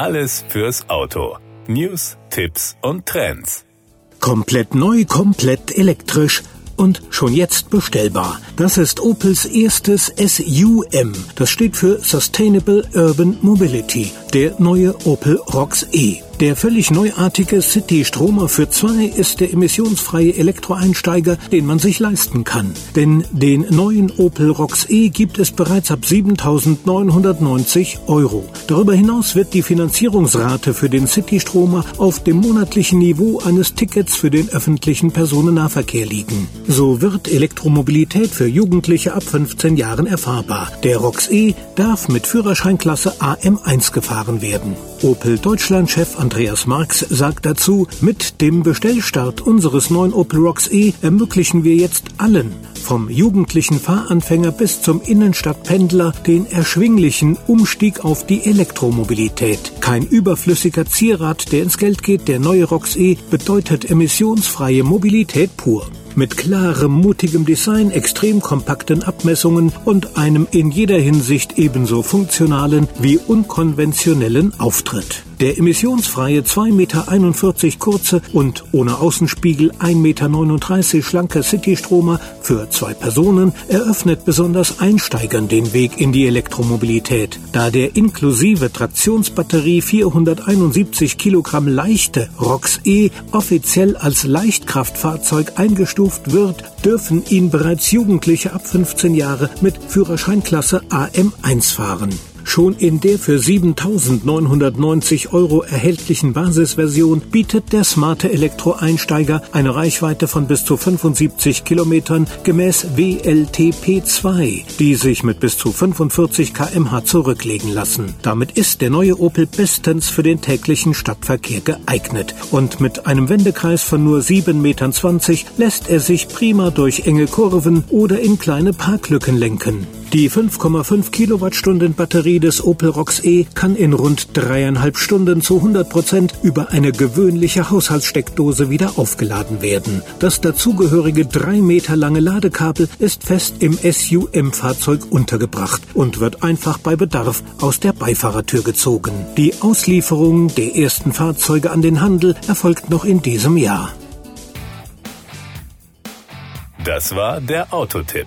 Alles fürs Auto. News, Tipps und Trends. Komplett neu, komplett elektrisch und schon jetzt bestellbar. Das ist Opels erstes SUM. Das steht für Sustainable Urban Mobility, der neue Opel Rocks E. Der völlig neuartige City-Stromer für zwei ist der emissionsfreie Elektroeinsteiger, den man sich leisten kann. Denn den neuen Opel Rocks E gibt es bereits ab 7.990 Euro. Darüber hinaus wird die Finanzierungsrate für den City-Stromer auf dem monatlichen Niveau eines Tickets für den öffentlichen Personennahverkehr liegen. So wird Elektromobilität für Jugendliche ab 15 Jahren erfahrbar. Der Rocks E darf mit Führerscheinklasse AM1 gefahren werden. Opel Deutschland-Chef Andreas Marx sagt dazu, mit dem Bestellstart unseres neuen Opel Rocks E ermöglichen wir jetzt allen, vom jugendlichen Fahranfänger bis zum Innenstadtpendler, den erschwinglichen Umstieg auf die Elektromobilität. Kein überflüssiger Zierrad, der ins Geld geht, der neue Rocks E bedeutet emissionsfreie Mobilität pur. Mit klarem, mutigem Design, extrem kompakten Abmessungen und einem in jeder Hinsicht ebenso funktionalen wie unkonventionellen Auftritt. Der emissionsfreie 2,41 Meter kurze und ohne Außenspiegel 1,39 Meter schlanke City-Stromer für zwei Personen eröffnet besonders Einsteigern den Weg in die Elektromobilität, da der inklusive Traktionsbatterie 471 Kilogramm leichte ROX E offiziell als Leichtkraftfahrzeug eingestuft wird, dürfen ihn bereits Jugendliche ab 15 Jahre mit Führerscheinklasse AM1 fahren. Schon in der für 7.990 Euro erhältlichen Basisversion bietet der smarte Elektroeinsteiger eine Reichweite von bis zu 75 Kilometern gemäß WLTP2, die sich mit bis zu 45 kmh zurücklegen lassen. Damit ist der neue Opel bestens für den täglichen Stadtverkehr geeignet und mit einem Wendekreis von nur 7,20 Metern lässt er sich prima durch enge Kurven oder in kleine Parklücken lenken. Die 5,5 Kilowattstunden Batterie des Opel Rocks E kann in rund dreieinhalb Stunden zu 100 Prozent über eine gewöhnliche Haushaltssteckdose wieder aufgeladen werden. Das dazugehörige drei Meter lange Ladekabel ist fest im SUM-Fahrzeug untergebracht und wird einfach bei Bedarf aus der Beifahrertür gezogen. Die Auslieferung der ersten Fahrzeuge an den Handel erfolgt noch in diesem Jahr. Das war der Autotipp.